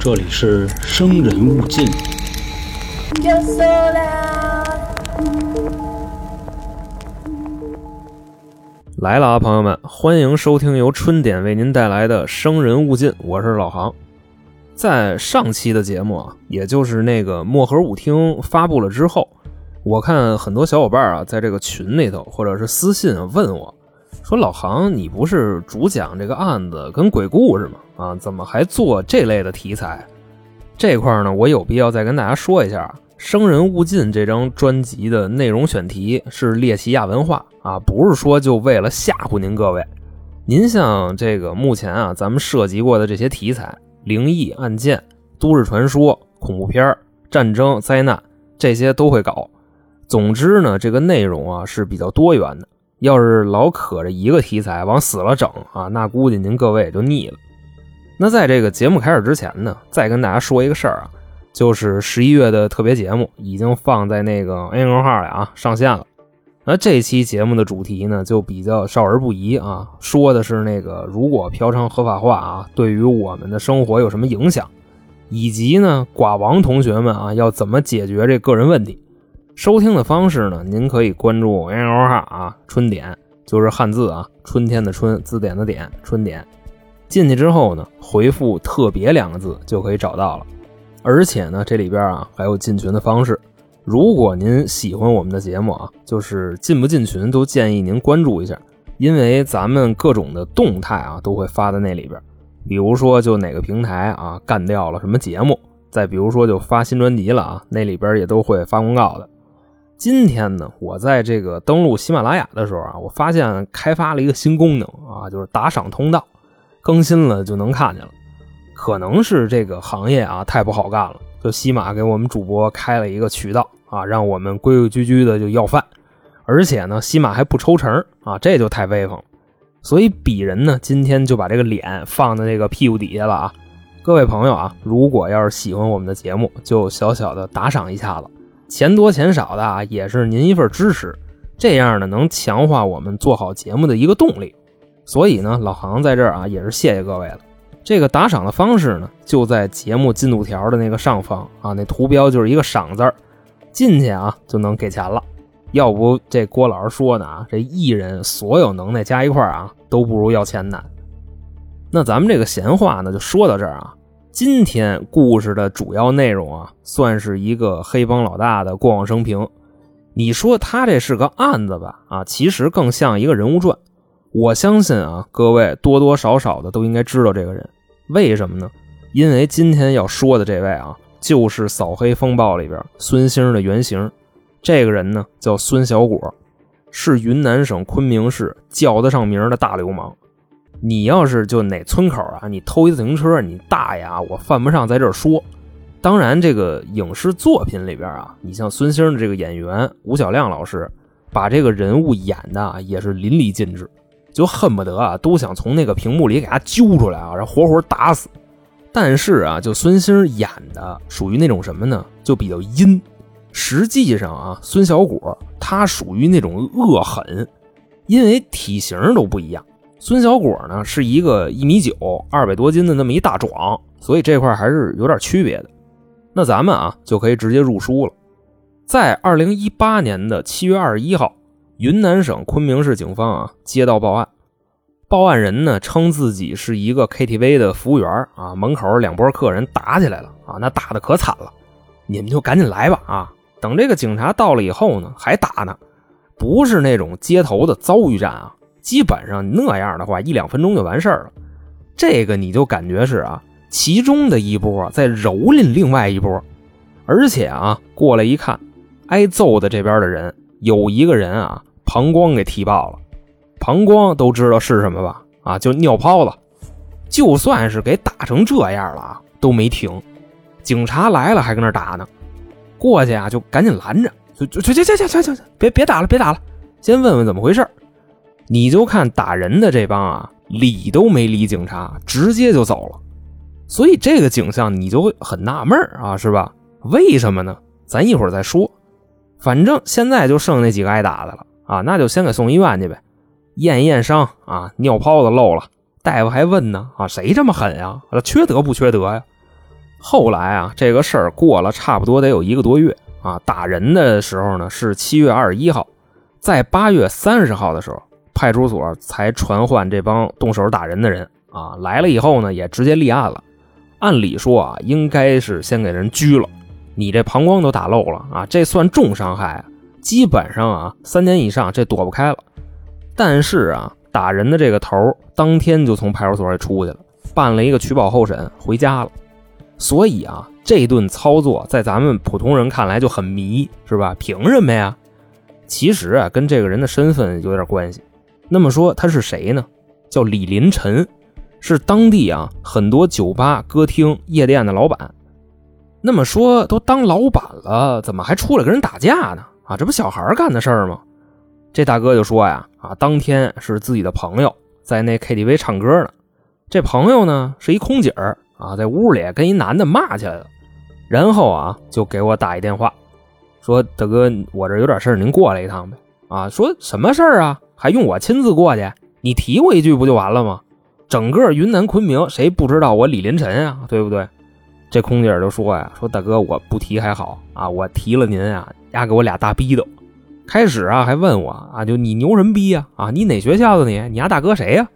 这里是生人勿近。来了啊，朋友们，欢迎收听由春点为您带来的《生人勿近》，我是老航。在上期的节目啊，也就是那个漠河舞厅发布了之后，我看很多小伙伴啊，在这个群里头或者是私信问我，说老航，你不是主讲这个案子跟鬼故事吗？啊，怎么还做这类的题材？这块呢，我有必要再跟大家说一下，《生人勿近》这张专辑的内容选题是猎奇亚文化啊，不是说就为了吓唬您各位。您像这个目前啊，咱们涉及过的这些题材，灵异案件、都市传说、恐怖片、战争、灾难，这些都会搞。总之呢，这个内容啊是比较多元的。要是老可着一个题材往死了整啊，那估计您各位也就腻了。那在这个节目开始之前呢，再跟大家说一个事儿啊，就是十一月的特别节目已经放在那个 A 公号里啊上线了。那这期节目的主题呢，就比较少儿不宜啊，说的是那个如果嫖娼合法化啊，对于我们的生活有什么影响，以及呢寡王同学们啊要怎么解决这个人问题。收听的方式呢，您可以关注 A 公号啊，春点就是汉字啊，春天的春，字典的典，春点。进去之后呢，回复“特别”两个字就可以找到了。而且呢，这里边啊还有进群的方式。如果您喜欢我们的节目啊，就是进不进群都建议您关注一下，因为咱们各种的动态啊都会发在那里边。比如说，就哪个平台啊干掉了什么节目，再比如说就发新专辑了啊，那里边也都会发公告的。今天呢，我在这个登录喜马拉雅的时候啊，我发现开发了一个新功能啊，就是打赏通道。更新了就能看见了，可能是这个行业啊太不好干了，就西马给我们主播开了一个渠道啊，让我们规规矩矩的就要饭，而且呢，西马还不抽成啊，这就太威风了。所以鄙人呢，今天就把这个脸放在这个屁股底下了啊。各位朋友啊，如果要是喜欢我们的节目，就小小的打赏一下子，钱多钱少的啊，也是您一份支持，这样呢能强化我们做好节目的一个动力。所以呢，老航在这儿啊，也是谢谢各位了。这个打赏的方式呢，就在节目进度条的那个上方啊，那图标就是一个“赏”字儿，进去啊就能给钱了。要不这郭老师说呢啊，这艺人所有能耐加一块儿啊，都不如要钱难。那咱们这个闲话呢，就说到这儿啊。今天故事的主要内容啊，算是一个黑帮老大的过往生平。你说他这是个案子吧？啊，其实更像一个人物传。我相信啊，各位多多少少的都应该知道这个人，为什么呢？因为今天要说的这位啊，就是《扫黑风暴》里边孙兴的原型。这个人呢叫孙小果，是云南省昆明市叫得上名的大流氓。你要是就哪村口啊，你偷一自行车，你大爷啊，我犯不上在这儿说。当然，这个影视作品里边啊，你像孙兴的这个演员吴小亮老师，把这个人物演的也是淋漓尽致。就恨不得啊，都想从那个屏幕里给他揪出来啊，然后活活打死。但是啊，就孙兴演的属于那种什么呢？就比较阴。实际上啊，孙小果他属于那种恶狠，因为体型都不一样。孙小果呢是一个一米九、二百多斤的那么一大壮，所以这块还是有点区别的。那咱们啊就可以直接入书了。在二零一八年的七月二十一号。云南省昆明市警方啊接到报案，报案人呢称自己是一个 KTV 的服务员啊，门口两拨客人打起来了啊，那打的可惨了，你们就赶紧来吧啊！等这个警察到了以后呢，还打呢，不是那种街头的遭遇战啊，基本上那样的话一两分钟就完事儿了。这个你就感觉是啊，其中的一波在蹂躏另外一波，而且啊过来一看，挨揍的这边的人有一个人啊。膀胱给踢爆了，膀胱都知道是什么吧？啊，就尿泡子。就算是给打成这样了啊，都没停。警察来了还跟那打呢，过去啊就赶紧拦着，就就去去去去去去，别别打了，别打了，先问问怎么回事。你就看打人的这帮啊，理都没理警察，直接就走了。所以这个景象你就会很纳闷啊，是吧？为什么呢？咱一会儿再说。反正现在就剩那几个挨打的了。啊，那就先给送医院去呗，验一验伤啊，尿泡子漏了，大夫还问呢啊，谁这么狠呀？缺德不缺德呀？后来啊，这个事儿过了差不多得有一个多月啊，打人的时候呢是七月二十一号，在八月三十号的时候，派出所才传唤这帮动手打人的人啊来了以后呢，也直接立案了。按理说啊，应该是先给人拘了，你这膀胱都打漏了啊，这算重伤害，基本上啊三年以上这躲不开了。但是啊，打人的这个头当天就从派出所里出去了，办了一个取保候审，回家了。所以啊，这顿操作在咱们普通人看来就很迷，是吧？凭什么呀？其实啊，跟这个人的身份有点关系。那么说他是谁呢？叫李林晨，是当地啊很多酒吧、歌厅、夜店的老板。那么说都当老板了，怎么还出来跟人打架呢？啊，这不小孩干的事儿吗？这大哥就说呀，啊，当天是自己的朋友在那 KTV 唱歌呢，这朋友呢是一空姐。啊，在屋里跟一男的骂起来了，然后啊，就给我打一电话，说大哥，我这有点事您过来一趟呗。啊，说什么事儿啊？还用我亲自过去？你提我一句不就完了吗？整个云南昆明，谁不知道我李林晨啊？对不对？这空姐就说呀，说大哥，我不提还好啊，我提了您啊，丫给我俩大逼斗。开始啊，还问我啊，就你牛什么逼呀？啊，你哪学校的你？你丫大哥谁呀？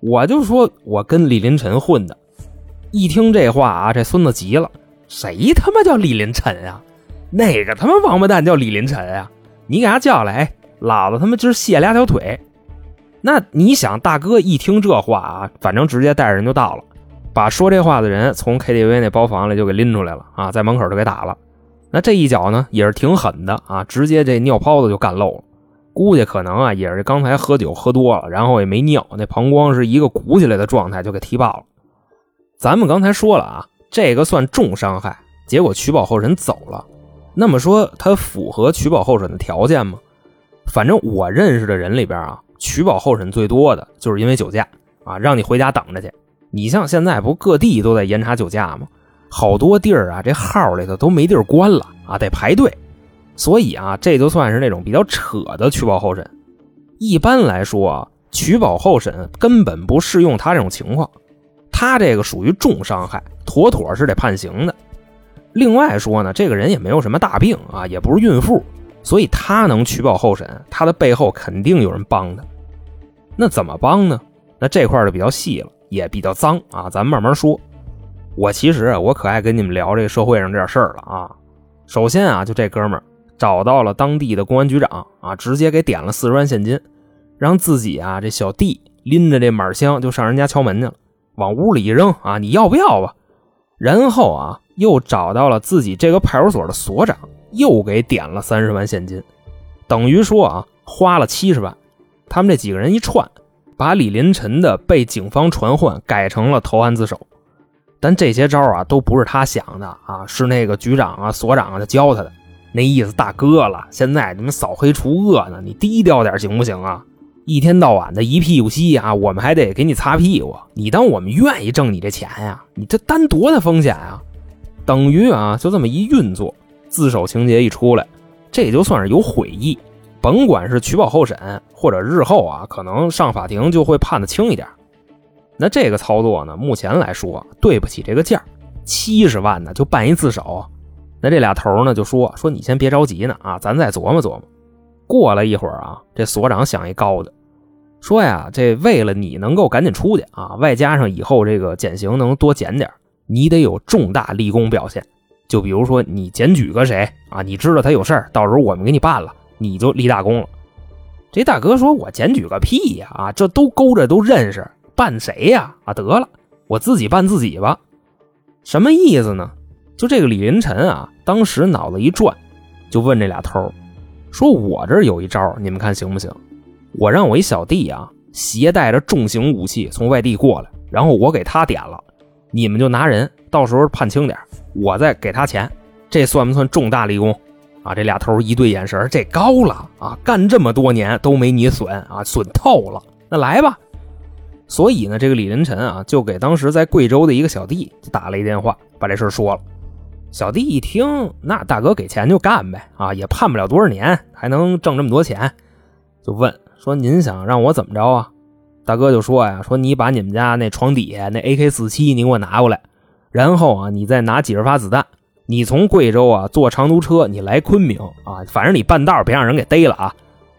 我就说我跟李林晨混的。一听这话啊，这孙子急了，谁他妈叫李林晨啊？哪个他妈王八蛋叫李林晨啊？你给他叫来，老子他妈今儿卸俩条腿。那你想，大哥一听这话啊，反正直接带着人就到了，把说这话的人从 KTV 那包房里就给拎出来了啊，在门口就给打了。那这一脚呢，也是挺狠的啊，直接这尿泡子就干漏了。估计可能啊，也是刚才喝酒喝多了，然后也没尿，那膀胱是一个鼓起来的状态，就给踢爆了。咱们刚才说了啊，这个算重伤害，结果取保候审走了。那么说他符合取保候审的条件吗？反正我认识的人里边啊，取保候审最多的就是因为酒驾啊，让你回家等着去。你像现在不各地都在严查酒驾吗？好多地儿啊，这号里头都没地儿关了啊，得排队。所以啊，这就算是那种比较扯的取保候审。一般来说啊，取保候审根本不适用他这种情况。他这个属于重伤害，妥妥是得判刑的。另外说呢，这个人也没有什么大病啊，也不是孕妇，所以他能取保候审，他的背后肯定有人帮他。那怎么帮呢？那这块就比较细了，也比较脏啊，咱们慢慢说。我其实我可爱跟你们聊这个社会上这点事儿了啊。首先啊，就这哥们儿找到了当地的公安局长啊，直接给点了四十万现金，让自己啊这小弟拎着这满箱就上人家敲门去了。往屋里一扔啊，你要不要吧？然后啊，又找到了自己这个派出所的所长，又给点了三十万现金，等于说啊，花了七十万。他们这几个人一串，把李林晨的被警方传唤改成了投案自首。但这些招啊，都不是他想的啊，是那个局长啊、所长啊教他的。那意思，大哥了，现在你们扫黑除恶呢，你低调点行不行啊？一天到晚的一屁股稀啊，我们还得给你擦屁股。你当我们愿意挣你这钱呀？你这担多大风险啊？等于啊，就这么一运作，自首情节一出来，这就算是有悔意。甭管是取保候审，或者日后啊，可能上法庭就会判的轻一点。那这个操作呢，目前来说对不起这个价，七十万呢就办一自首。那这俩头呢就说说你先别着急呢啊，咱再琢磨琢磨。过了一会儿啊，这所长想一高的。说呀，这为了你能够赶紧出去啊，外加上以后这个减刑能多减点，你得有重大立功表现。就比如说你检举个谁啊，你知道他有事儿，到时候我们给你办了，你就立大功了。这大哥说：“我检举个屁呀！啊，这都勾着都认识，办谁呀？啊，得了，我自己办自己吧。什么意思呢？就这个李林晨啊，当时脑子一转，就问这俩头说我这有一招，你们看行不行？”我让我一小弟啊，携带着重型武器从外地过来，然后我给他点了，你们就拿人，到时候判轻点，我再给他钱，这算不算重大立功？啊，这俩头一对眼神，这高了啊，干这么多年都没你损啊，损透了，那来吧。所以呢，这个李仁臣啊，就给当时在贵州的一个小弟打了一电话，把这事说了。小弟一听，那大哥给钱就干呗，啊，也判不了多少年，还能挣这么多钱，就问。说您想让我怎么着啊？大哥就说呀，说你把你们家那床底下那 AK 四七你给我拿过来，然后啊，你再拿几十发子弹，你从贵州啊坐长途车你来昆明啊，反正你半道别让人给逮了啊。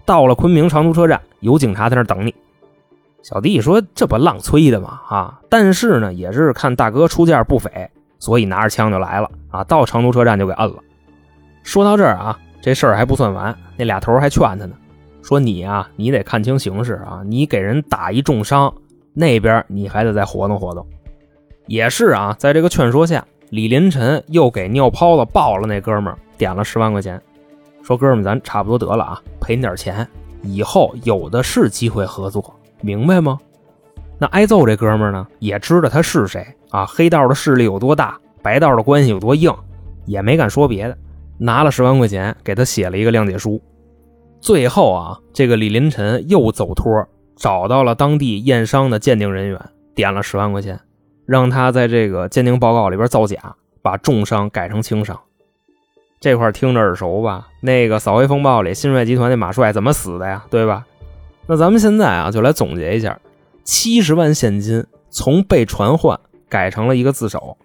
到了昆明长途车站，有警察在那等你。小弟说这不浪催的吗？啊，但是呢，也是看大哥出价不菲，所以拿着枪就来了啊。到长途车站就给摁了。说到这儿啊，这事儿还不算完，那俩头还劝他呢。说你啊，你得看清形势啊！你给人打一重伤，那边你还得再活动活动。也是啊，在这个劝说下，李林晨又给尿泡子爆了那哥们儿点了十万块钱，说哥们咱差不多得了啊，赔你点钱，以后有的是机会合作，明白吗？那挨揍这哥们儿呢，也知道他是谁啊，黑道的势力有多大，白道的关系有多硬，也没敢说别的，拿了十万块钱给他写了一个谅解书。最后啊，这个李林晨又走托，找到了当地验伤的鉴定人员，点了十万块钱，让他在这个鉴定报告里边造假，把重伤改成轻伤。这块听着耳熟吧？那个《扫黑风暴》里新锐集团那马帅怎么死的呀？对吧？那咱们现在啊，就来总结一下：七十万现金从被传唤改成了一个自首，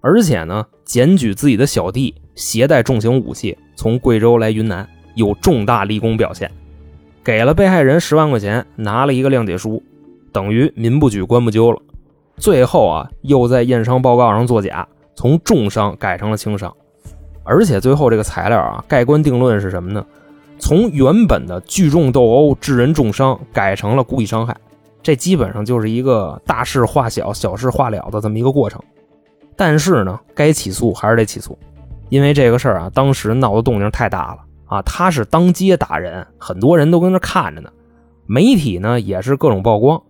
而且呢，检举自己的小弟携带重型武器从贵州来云南。有重大立功表现，给了被害人十万块钱，拿了一个谅解书，等于民不举，官不究了。最后啊，又在验伤报告上作假，从重伤改成了轻伤。而且最后这个材料啊，盖棺定论是什么呢？从原本的聚众斗殴致人重伤，改成了故意伤害。这基本上就是一个大事化小，小事化了的这么一个过程。但是呢，该起诉还是得起诉，因为这个事儿啊，当时闹的动静太大了。啊，他是当街打人，很多人都跟那看着呢。媒体呢也是各种曝光。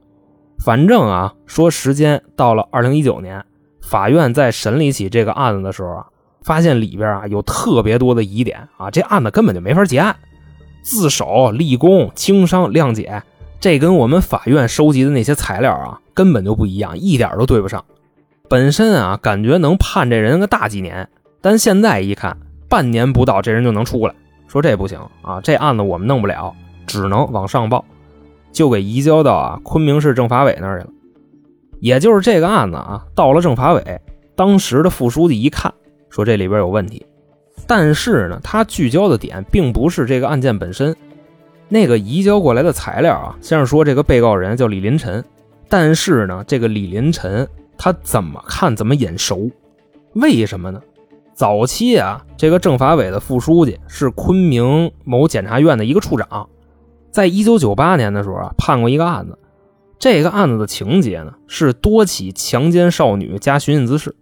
反正啊，说时间到了二零一九年，法院在审理起这个案子的时候啊，发现里边啊有特别多的疑点啊，这案子根本就没法结案。自首、立功、轻伤、谅解，这跟我们法院收集的那些材料啊根本就不一样，一点都对不上。本身啊，感觉能判这人个大几年，但现在一看，半年不到这人就能出来。说这不行啊，这案子我们弄不了，只能往上报，就给移交到啊昆明市政法委那儿去了。也就是这个案子啊，到了政法委，当时的副书记一看，说这里边有问题。但是呢，他聚焦的点并不是这个案件本身，那个移交过来的材料啊，先是说这个被告人叫李林晨，但是呢，这个李林晨他怎么看怎么眼熟，为什么呢？早期啊，这个政法委的副书记是昆明某检察院的一个处长，在一九九八年的时候啊，判过一个案子。这个案子的情节呢，是多起强奸少女加寻衅滋事。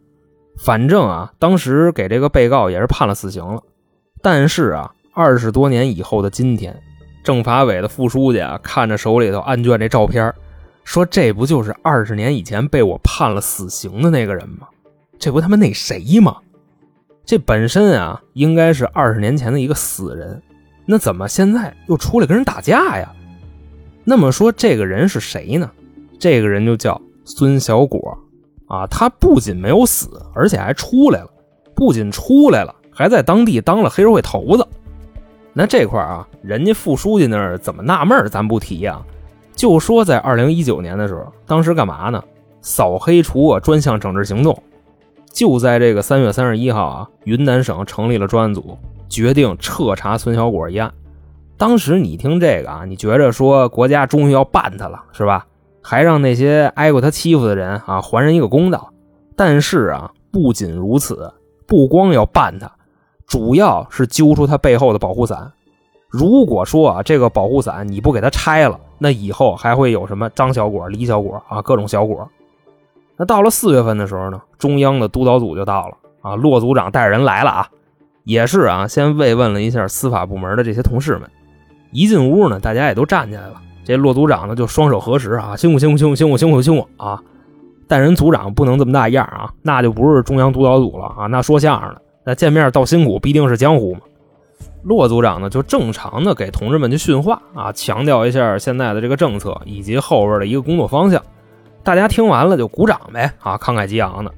反正啊，当时给这个被告也是判了死刑了。但是啊，二十多年以后的今天，政法委的副书记啊，看着手里头案卷这照片，说：“这不就是二十年以前被我判了死刑的那个人吗？这不他妈那谁吗？”这本身啊，应该是二十年前的一个死人，那怎么现在又出来跟人打架呀？那么说这个人是谁呢？这个人就叫孙小果啊，他不仅没有死，而且还出来了，不仅出来了，还在当地当了黑社会头子。那这块啊，人家副书记那儿怎么纳闷咱不提啊，就说在二零一九年的时候，当时干嘛呢？扫黑除恶专项整治行动。就在这个三月三十一号啊，云南省成立了专案组，决定彻查孙小果一案。当时你听这个啊，你觉着说国家终于要办他了，是吧？还让那些挨过他欺负的人啊还人一个公道。但是啊，不仅如此，不光要办他，主要是揪出他背后的保护伞。如果说啊，这个保护伞你不给他拆了，那以后还会有什么张小果、李小果啊，各种小果。那到了四月份的时候呢，中央的督导组就到了啊，骆组长带人来了啊，也是啊，先慰问了一下司法部门的这些同事们。一进屋呢，大家也都站起来了。这骆组长呢，就双手合十啊，辛苦辛苦辛苦辛苦辛苦辛苦啊！但人组长不能这么大样啊，那就不是中央督导组了啊，那说相声的，那见面道辛苦必定是江湖嘛。骆组长呢，就正常的给同志们去训话啊，强调一下现在的这个政策以及后边的一个工作方向。大家听完了就鼓掌呗，啊，慷慨激昂的。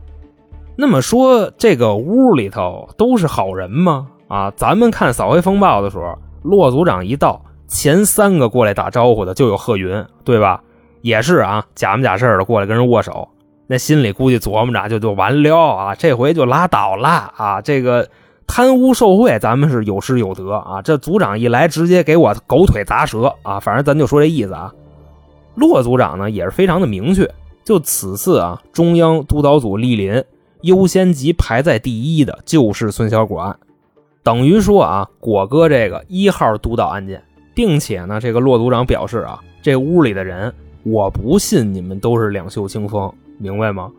那么说，这个屋里头都是好人吗？啊，咱们看《扫黑风暴》的时候，骆组长一到，前三个过来打招呼的就有贺云，对吧？也是啊，假模假式的过来跟人握手，那心里估计琢磨着就就完了啊，这回就拉倒了啊，这个贪污受贿咱们是有失有得啊，这组长一来直接给我狗腿砸折啊，反正咱就说这意思啊。骆组长呢也是非常的明确，就此次啊，中央督导组莅临，优先级排在第一的就是孙小果案，等于说啊，果哥这个一号督导案件，并且呢，这个骆组长表示啊，这屋里的人，我不信你们都是两袖清风，明白吗？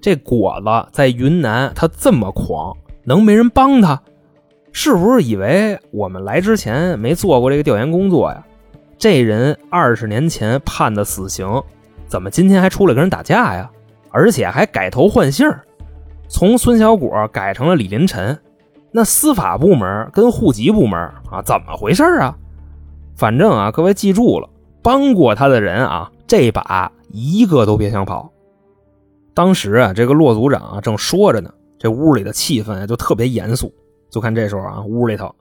这果子在云南，他这么狂，能没人帮他？是不是以为我们来之前没做过这个调研工作呀？这人二十年前判的死刑，怎么今天还出来跟人打架呀？而且还改头换姓从孙小果改成了李林晨。那司法部门跟户籍部门啊，怎么回事啊？反正啊，各位记住了，帮过他的人啊，这把一个都别想跑。当时啊，这个骆组长啊正说着呢，这屋里的气氛就特别严肃。就看这时候啊，屋里头，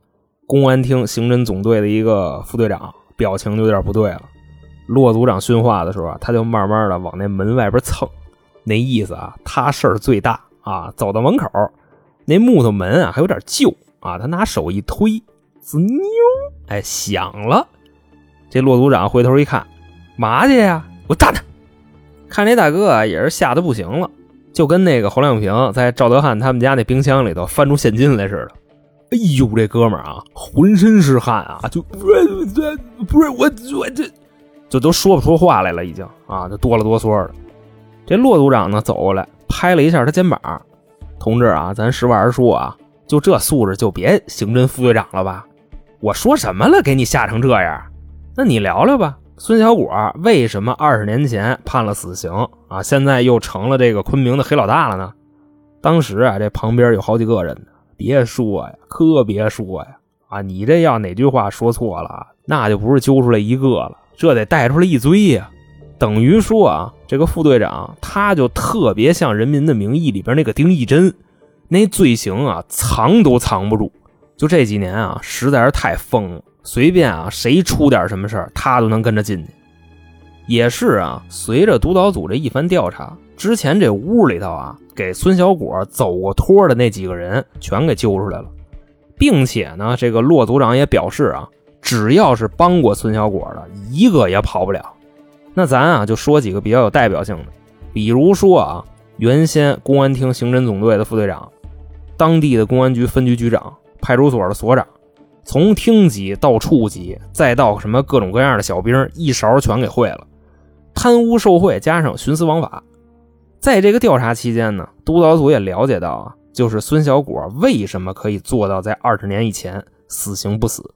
公安厅刑侦总队的一个副队长。表情就有点不对了。骆组长训话的时候啊，他就慢慢的往那门外边蹭，那意思啊，他事儿最大啊。走到门口，那木头门啊还有点旧啊，他拿手一推，滋妞，哎，响了。这骆组长回头一看，嘛去呀？我站着。看这大哥啊，也是吓得不行了，就跟那个侯亮平在赵德汉他们家那冰箱里头翻出现金来似的。哎呦，这哥们儿啊，浑身是汗啊，就不是不是我我这，就都说不出话来了，已经啊，就哆了哆嗦的。这骆组长呢，走过来拍了一下他肩膀，同志啊，咱实话实说啊，就这素质就别刑侦副队长了吧？我说什么了？给你吓成这样？那你聊聊吧，孙小果为什么二十年前判了死刑啊，现在又成了这个昆明的黑老大了呢？当时啊，这旁边有好几个人呢。别说呀，可别说呀！啊，你这要哪句话说错了，那就不是揪出来一个了，这得带出来一堆呀。等于说啊，这个副队长他就特别像《人民的名义》里边那个丁义珍，那罪行啊藏都藏不住。就这几年啊，实在是太疯了，随便啊谁出点什么事儿，他都能跟着进去。也是啊，随着督导组这一番调查。之前这屋里头啊，给孙小果走过托的那几个人全给揪出来了，并且呢，这个骆组长也表示啊，只要是帮过孙小果的，一个也跑不了。那咱啊就说几个比较有代表性的，比如说啊，原先公安厅刑侦总队的副队长，当地的公安局分局局长，派出所的所长，从厅级到处级，再到什么各种各样的小兵，一勺全给会了，贪污受贿加上徇私枉法。在这个调查期间呢，督导组也了解到啊，就是孙小果为什么可以做到在二十年以前死刑不死？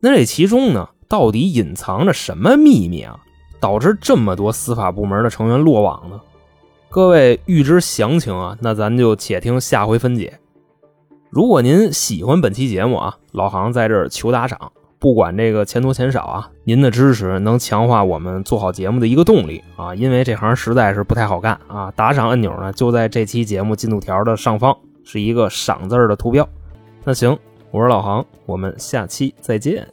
那这其中呢，到底隐藏着什么秘密啊，导致这么多司法部门的成员落网呢？各位欲知详情啊，那咱就且听下回分解。如果您喜欢本期节目啊，老杭在这儿求打赏。不管这个钱多钱少啊，您的支持能强化我们做好节目的一个动力啊，因为这行实在是不太好干啊。打赏按钮呢就在这期节目进度条的上方，是一个赏字的图标。那行，我是老航，我们下期再见。